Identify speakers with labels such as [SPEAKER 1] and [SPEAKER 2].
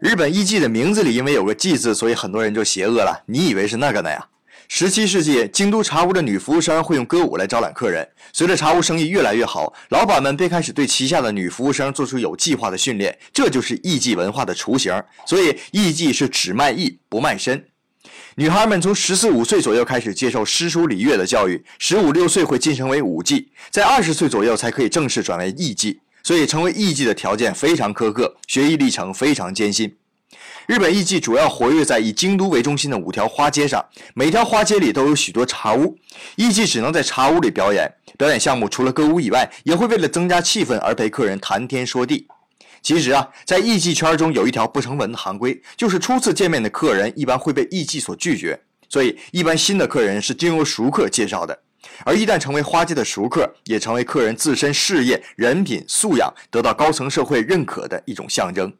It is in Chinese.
[SPEAKER 1] 日本艺妓的名字里因为有个“妓”字，所以很多人就邪恶了。你以为是那个呢呀？十七世纪，京都茶屋的女服务生会用歌舞来招揽客人。随着茶屋生意越来越好，老板们便开始对旗下的女服务生做出有计划的训练，这就是艺妓文化的雏形。所以，艺妓是只卖艺不卖身。女孩们从十四五岁左右开始接受诗书礼乐的教育，十五六岁会晋升为舞妓，在二十岁左右才可以正式转为艺妓。所以，成为艺妓的条件非常苛刻，学艺历程非常艰辛。日本艺妓主要活跃在以京都为中心的五条花街上，每条花街里都有许多茶屋，艺妓只能在茶屋里表演。表演项目除了歌舞以外，也会为了增加气氛而陪客人谈天说地。其实啊，在艺妓圈中有一条不成文的行规，就是初次见面的客人一般会被艺妓所拒绝，所以一般新的客人是经由熟客介绍的。而一旦成为花街的熟客，也成为客人自身事业、人品素养得到高层社会认可的一种象征。